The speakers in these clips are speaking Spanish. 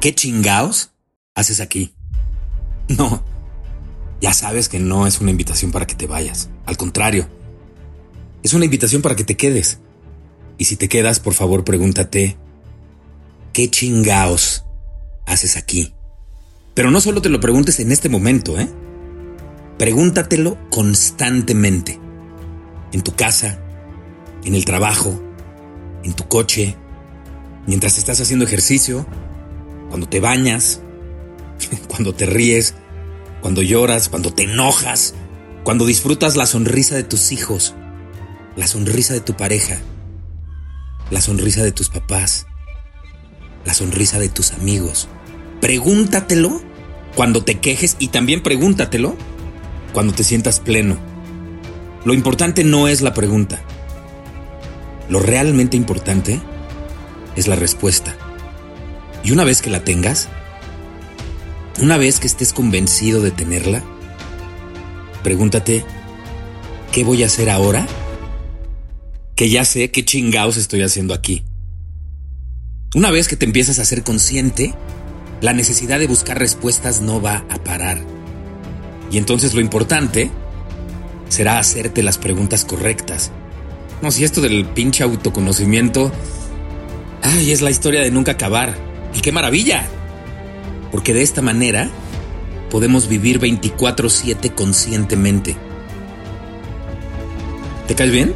¿Qué chingaos haces aquí? No, ya sabes que no es una invitación para que te vayas. Al contrario, es una invitación para que te quedes. Y si te quedas, por favor, pregúntate, ¿qué chingaos haces aquí? Pero no solo te lo preguntes en este momento, ¿eh? Pregúntatelo constantemente. En tu casa, en el trabajo, en tu coche, mientras estás haciendo ejercicio, cuando te bañas, cuando te ríes, cuando lloras, cuando te enojas, cuando disfrutas la sonrisa de tus hijos, la sonrisa de tu pareja, la sonrisa de tus papás, la sonrisa de tus amigos. Pregúntatelo cuando te quejes y también pregúntatelo cuando te sientas pleno. Lo importante no es la pregunta. Lo realmente importante es la respuesta. Y una vez que la tengas, una vez que estés convencido de tenerla, pregúntate, ¿qué voy a hacer ahora? Que ya sé qué chingaos estoy haciendo aquí. Una vez que te empiezas a ser consciente, la necesidad de buscar respuestas no va a parar. Y entonces lo importante será hacerte las preguntas correctas. No, si esto del pinche autoconocimiento, ay, es la historia de nunca acabar. Y qué maravilla. Porque de esta manera podemos vivir 24/7 conscientemente. ¿Te caes bien?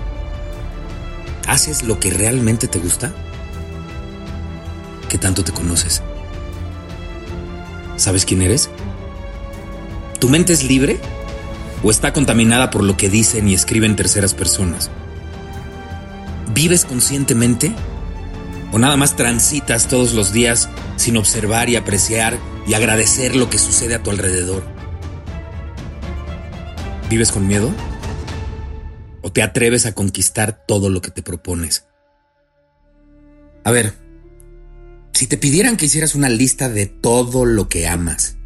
¿Haces lo que realmente te gusta? ¿Qué tanto te conoces? ¿Sabes quién eres? ¿Tu mente es libre o está contaminada por lo que dicen y escriben terceras personas? ¿Vives conscientemente o nada más transitas todos los días sin observar y apreciar y agradecer lo que sucede a tu alrededor? ¿Vives con miedo? ¿O te atreves a conquistar todo lo que te propones? A ver, si te pidieran que hicieras una lista de todo lo que amas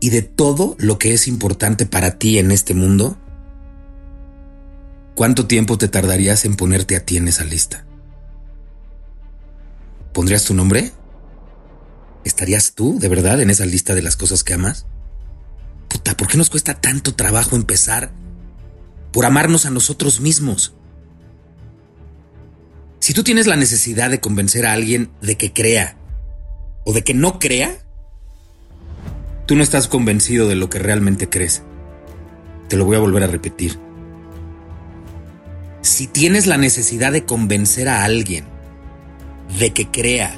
y de todo lo que es importante para ti en este mundo, ¿cuánto tiempo te tardarías en ponerte a ti en esa lista? ¿Pondrías tu nombre? ¿Estarías tú, de verdad, en esa lista de las cosas que amas? Puta, ¿por qué nos cuesta tanto trabajo empezar por amarnos a nosotros mismos? Si tú tienes la necesidad de convencer a alguien de que crea o de que no crea, tú no estás convencido de lo que realmente crees. Te lo voy a volver a repetir. Si tienes la necesidad de convencer a alguien de que crea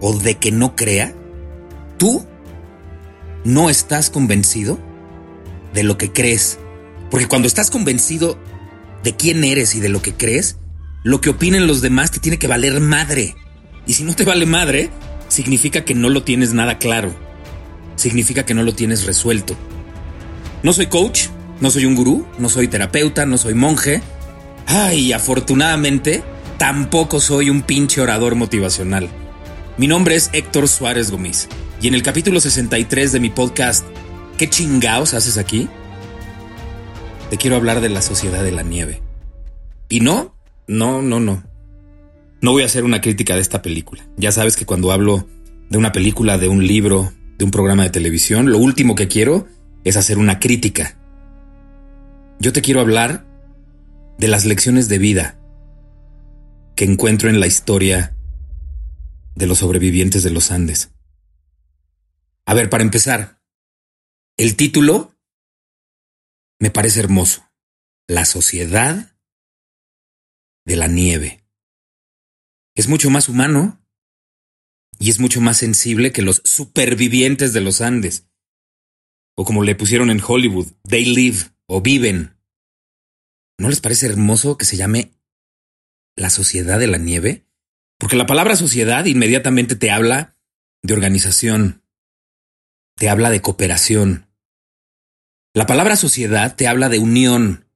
o de que no crea, tú no estás convencido de lo que crees. Porque cuando estás convencido de quién eres y de lo que crees, lo que opinen los demás te tiene que valer madre. Y si no te vale madre, significa que no lo tienes nada claro. Significa que no lo tienes resuelto. No soy coach, no soy un gurú, no soy terapeuta, no soy monje. Ay, afortunadamente, tampoco soy un pinche orador motivacional. Mi nombre es Héctor Suárez Gómez y en el capítulo 63 de mi podcast ¿Qué chingaos haces aquí? Te quiero hablar de la sociedad de la nieve. Y no, no, no, no. No voy a hacer una crítica de esta película. Ya sabes que cuando hablo de una película, de un libro, de un programa de televisión, lo último que quiero es hacer una crítica. Yo te quiero hablar de las lecciones de vida que encuentro en la historia de los sobrevivientes de los Andes. A ver, para empezar, el título me parece hermoso. La sociedad de la nieve. Es mucho más humano y es mucho más sensible que los supervivientes de los Andes. O como le pusieron en Hollywood, they live o viven. ¿No les parece hermoso que se llame la sociedad de la nieve? Porque la palabra sociedad inmediatamente te habla de organización, te habla de cooperación. La palabra sociedad te habla de unión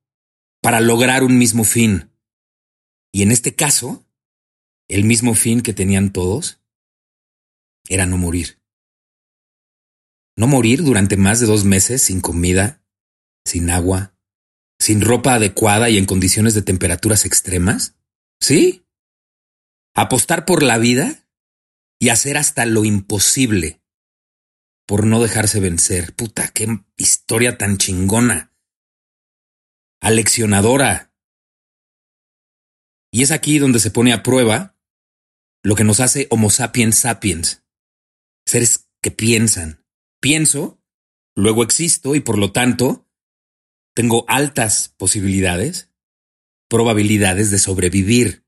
para lograr un mismo fin. Y en este caso, el mismo fin que tenían todos era no morir. No morir durante más de dos meses sin comida, sin agua, sin ropa adecuada y en condiciones de temperaturas extremas. ¿Sí? Apostar por la vida y hacer hasta lo imposible por no dejarse vencer. Puta, qué historia tan chingona. Aleccionadora. Y es aquí donde se pone a prueba lo que nos hace Homo sapiens sapiens. Seres que piensan. Pienso, luego existo y por lo tanto tengo altas posibilidades, probabilidades de sobrevivir.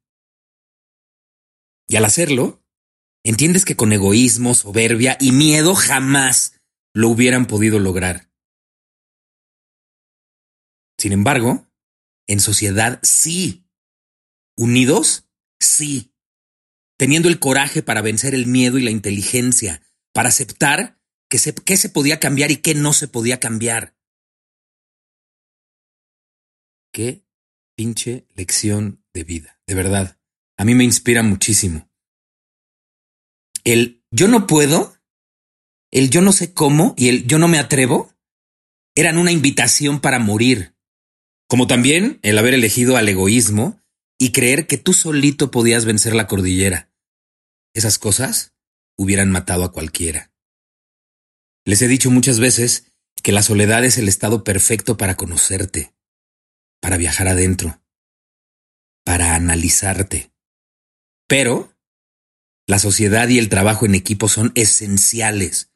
Y al hacerlo, entiendes que con egoísmo, soberbia y miedo jamás lo hubieran podido lograr. Sin embargo, en sociedad sí. Unidos, sí. Teniendo el coraje para vencer el miedo y la inteligencia, para aceptar que se, qué se podía cambiar y qué no se podía cambiar. Qué pinche lección de vida, de verdad. A mí me inspira muchísimo. El yo no puedo, el yo no sé cómo y el yo no me atrevo eran una invitación para morir, como también el haber elegido al egoísmo y creer que tú solito podías vencer la cordillera. Esas cosas hubieran matado a cualquiera. Les he dicho muchas veces que la soledad es el estado perfecto para conocerte, para viajar adentro, para analizarte. Pero la sociedad y el trabajo en equipo son esenciales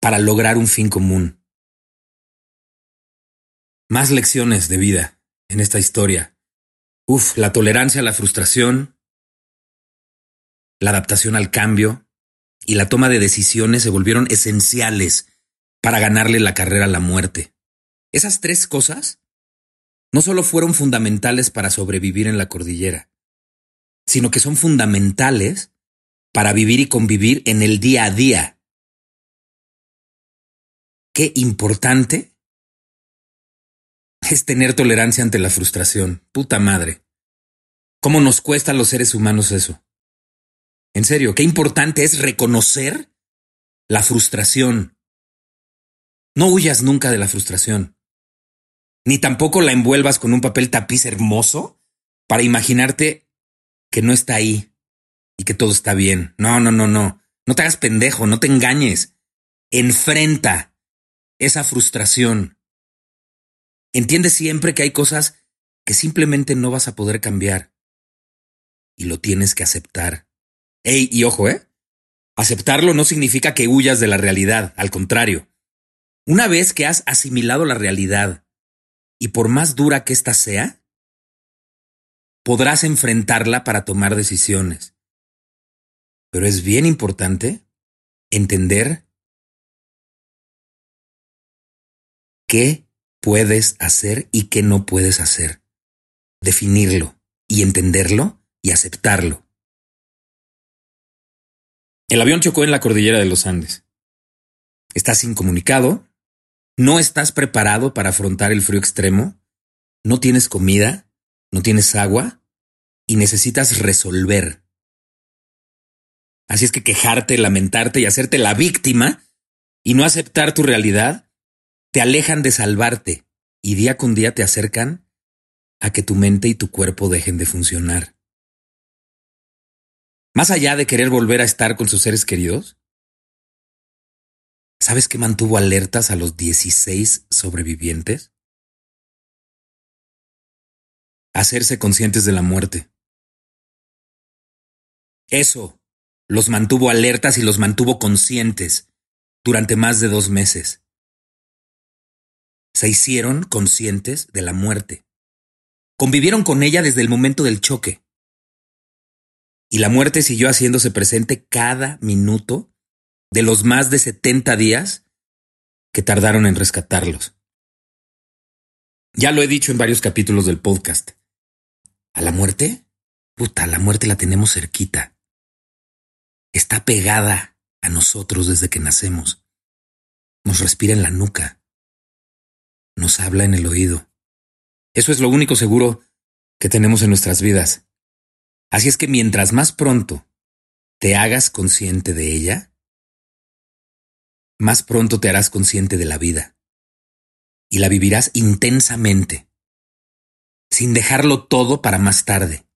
para lograr un fin común. Más lecciones de vida en esta historia. Uf, la tolerancia a la frustración, la adaptación al cambio y la toma de decisiones se volvieron esenciales para ganarle la carrera a la muerte. Esas tres cosas no solo fueron fundamentales para sobrevivir en la cordillera, sino que son fundamentales para vivir y convivir en el día a día. Qué importante es tener tolerancia ante la frustración. Puta madre. ¿Cómo nos cuesta a los seres humanos eso? En serio, qué importante es reconocer la frustración. No huyas nunca de la frustración. Ni tampoco la envuelvas con un papel tapiz hermoso para imaginarte que no está ahí y que todo está bien. No, no, no, no. No te hagas pendejo, no te engañes. Enfrenta esa frustración. Entiende siempre que hay cosas que simplemente no vas a poder cambiar. Y lo tienes que aceptar. Ey, y ojo, ¿eh? Aceptarlo no significa que huyas de la realidad, al contrario. Una vez que has asimilado la realidad, y por más dura que ésta sea, podrás enfrentarla para tomar decisiones. Pero es bien importante entender qué puedes hacer y qué no puedes hacer. Definirlo y entenderlo y aceptarlo. El avión chocó en la cordillera de los Andes. Estás incomunicado, no estás preparado para afrontar el frío extremo, no tienes comida, no tienes agua y necesitas resolver. Así es que quejarte, lamentarte y hacerte la víctima y no aceptar tu realidad te alejan de salvarte y día con día te acercan a que tu mente y tu cuerpo dejen de funcionar. Más allá de querer volver a estar con sus seres queridos, ¿sabes qué mantuvo alertas a los 16 sobrevivientes? Hacerse conscientes de la muerte. Eso los mantuvo alertas y los mantuvo conscientes durante más de dos meses. Se hicieron conscientes de la muerte. Convivieron con ella desde el momento del choque y la muerte siguió haciéndose presente cada minuto de los más de 70 días que tardaron en rescatarlos. Ya lo he dicho en varios capítulos del podcast. ¿A la muerte? Puta, la muerte la tenemos cerquita. Está pegada a nosotros desde que nacemos. Nos respira en la nuca. Nos habla en el oído. Eso es lo único seguro que tenemos en nuestras vidas. Así es que mientras más pronto te hagas consciente de ella, más pronto te harás consciente de la vida. Y la vivirás intensamente, sin dejarlo todo para más tarde.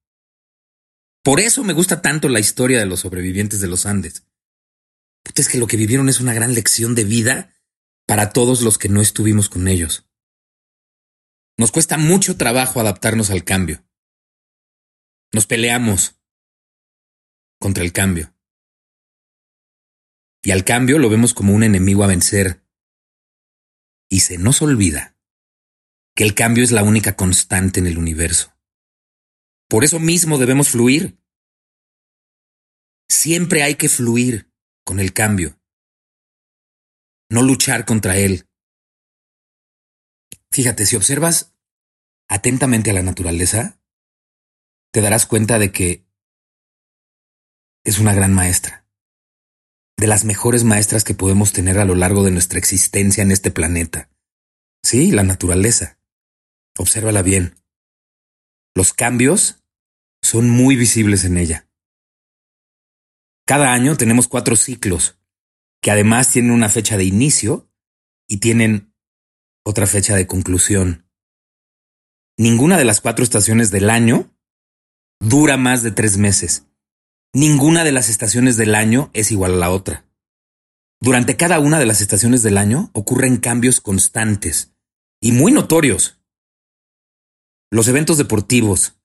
Por eso me gusta tanto la historia de los sobrevivientes de los Andes. es que lo que vivieron es una gran lección de vida para todos los que no estuvimos con ellos. Nos cuesta mucho trabajo adaptarnos al cambio. Nos peleamos contra el cambio. Y al cambio lo vemos como un enemigo a vencer. Y se nos olvida que el cambio es la única constante en el universo. Por eso mismo debemos fluir. Siempre hay que fluir con el cambio, no luchar contra él. Fíjate, si observas atentamente a la naturaleza, te darás cuenta de que es una gran maestra, de las mejores maestras que podemos tener a lo largo de nuestra existencia en este planeta. Sí, la naturaleza. Obsérvala bien. Los cambios son muy visibles en ella. Cada año tenemos cuatro ciclos, que además tienen una fecha de inicio y tienen otra fecha de conclusión. Ninguna de las cuatro estaciones del año dura más de tres meses. Ninguna de las estaciones del año es igual a la otra. Durante cada una de las estaciones del año ocurren cambios constantes y muy notorios. Los eventos deportivos,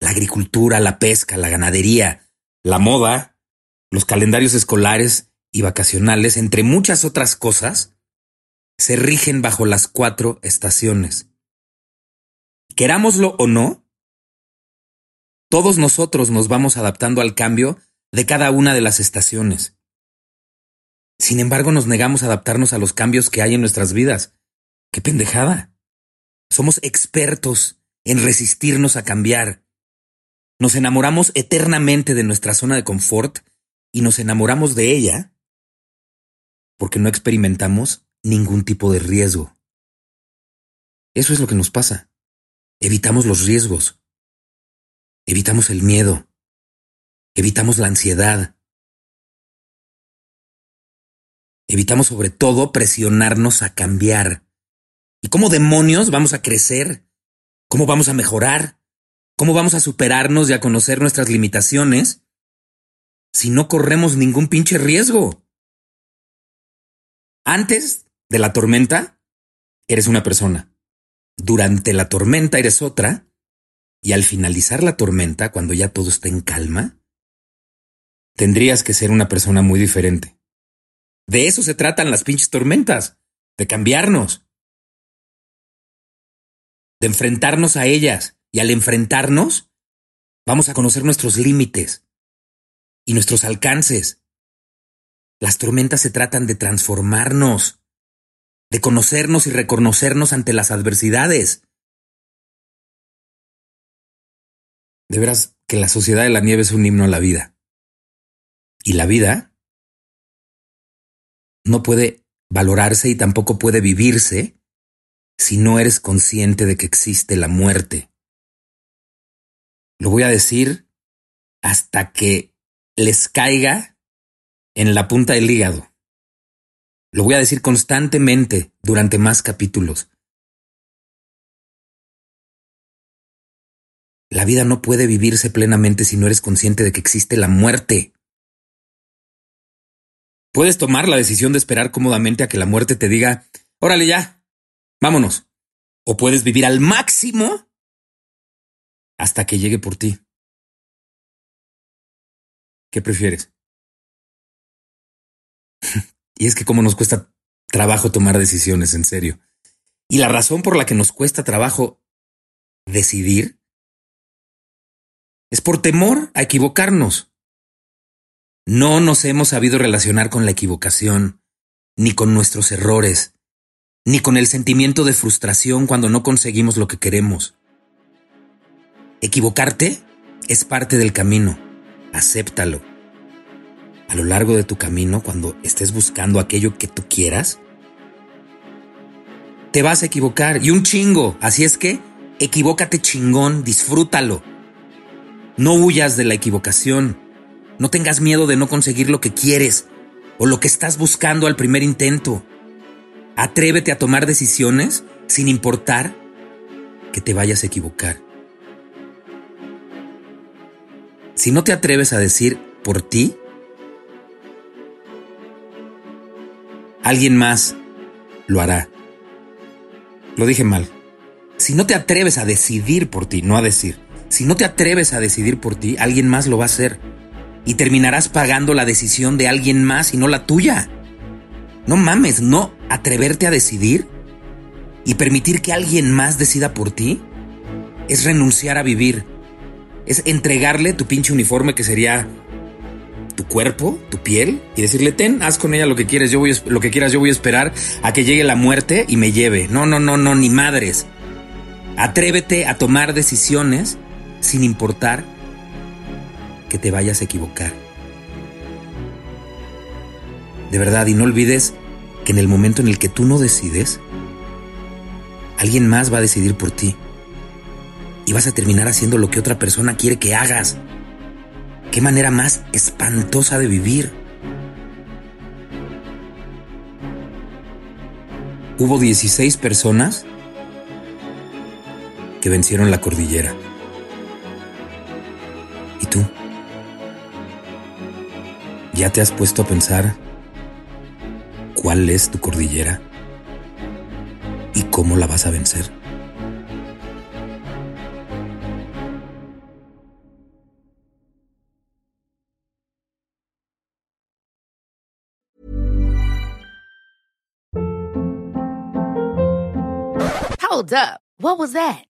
la agricultura, la pesca, la ganadería, la moda, los calendarios escolares y vacacionales, entre muchas otras cosas, se rigen bajo las cuatro estaciones. Querámoslo o no, todos nosotros nos vamos adaptando al cambio de cada una de las estaciones. Sin embargo, nos negamos a adaptarnos a los cambios que hay en nuestras vidas. ¡Qué pendejada! Somos expertos en resistirnos a cambiar. Nos enamoramos eternamente de nuestra zona de confort y nos enamoramos de ella porque no experimentamos ningún tipo de riesgo. Eso es lo que nos pasa. Evitamos los riesgos. Evitamos el miedo. Evitamos la ansiedad. Evitamos sobre todo presionarnos a cambiar. ¿Y cómo demonios vamos a crecer? ¿Cómo vamos a mejorar? ¿Cómo vamos a superarnos y a conocer nuestras limitaciones si no corremos ningún pinche riesgo? Antes de la tormenta, eres una persona. Durante la tormenta eres otra, y al finalizar la tormenta, cuando ya todo está en calma, tendrías que ser una persona muy diferente. De eso se tratan las pinches tormentas, de cambiarnos, de enfrentarnos a ellas, y al enfrentarnos, vamos a conocer nuestros límites y nuestros alcances. Las tormentas se tratan de transformarnos, de conocernos y reconocernos ante las adversidades. De veras que la sociedad de la nieve es un himno a la vida. Y la vida no puede valorarse y tampoco puede vivirse si no eres consciente de que existe la muerte. Lo voy a decir hasta que les caiga en la punta del hígado. Lo voy a decir constantemente durante más capítulos. La vida no puede vivirse plenamente si no eres consciente de que existe la muerte. Puedes tomar la decisión de esperar cómodamente a que la muerte te diga, órale ya, vámonos. O puedes vivir al máximo hasta que llegue por ti. ¿Qué prefieres? Y es que como nos cuesta trabajo tomar decisiones en serio. Y la razón por la que nos cuesta trabajo decidir es por temor a equivocarnos. No nos hemos sabido relacionar con la equivocación, ni con nuestros errores, ni con el sentimiento de frustración cuando no conseguimos lo que queremos. Equivocarte es parte del camino. Acéptalo. A lo largo de tu camino, cuando estés buscando aquello que tú quieras, te vas a equivocar y un chingo. Así es que, equivócate chingón, disfrútalo. No huyas de la equivocación. No tengas miedo de no conseguir lo que quieres o lo que estás buscando al primer intento. Atrévete a tomar decisiones sin importar que te vayas a equivocar. Si no te atreves a decir por ti, alguien más lo hará. Lo dije mal. Si no te atreves a decidir por ti, no a decir, si no te atreves a decidir por ti, alguien más lo va a hacer y terminarás pagando la decisión de alguien más y no la tuya. No mames, no atreverte a decidir y permitir que alguien más decida por ti es renunciar a vivir. Es entregarle tu pinche uniforme que sería tu cuerpo, tu piel y decirle, "Ten, haz con ella lo que quieres, yo voy lo que quieras, yo voy a esperar a que llegue la muerte y me lleve." No, no, no, no, ni madres. Atrévete a tomar decisiones sin importar que te vayas a equivocar. De verdad, y no olvides que en el momento en el que tú no decides, alguien más va a decidir por ti. Y vas a terminar haciendo lo que otra persona quiere que hagas. Qué manera más espantosa de vivir. Hubo 16 personas que vencieron la cordillera. ¿Ya te has puesto a pensar cuál es tu cordillera y cómo la vas a vencer? Hold up. What was that?